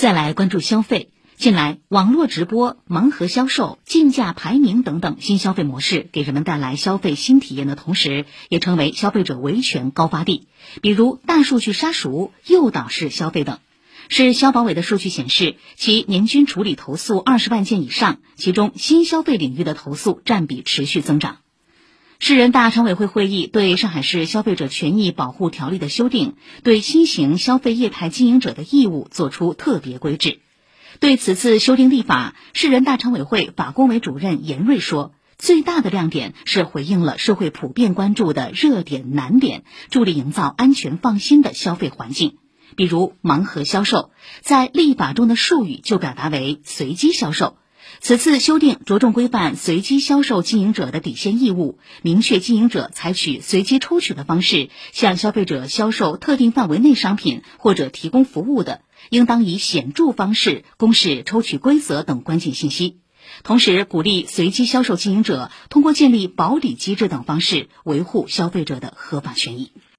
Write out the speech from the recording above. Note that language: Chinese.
再来关注消费。近来，网络直播、盲盒销售、竞价排名等等新消费模式，给人们带来消费新体验的同时，也成为消费者维权高发地。比如大数据杀熟、诱导式消费等。市消保委的数据显示，其年均处理投诉二十万件以上，其中新消费领域的投诉占比持续增长。市人大常委会会议对上海市消费者权益保护条例的修订，对新型消费业态经营者的义务作出特别规制。对此次修订立法，市人大常委会法工委主任严瑞说：“最大的亮点是回应了社会普遍关注的热点难点，助力营造安全放心的消费环境。比如盲盒销售，在立法中的术语就表达为随机销售。此次修订着重规范随机销售经营者的底线义务，明确经营者采取随机抽取的方式向消费者销售特定范围内商品或者提供服务的。”应当以显著方式公示抽取规则等关键信息，同时鼓励随机销售经营者通过建立保底机制等方式维护消费者的合法权益。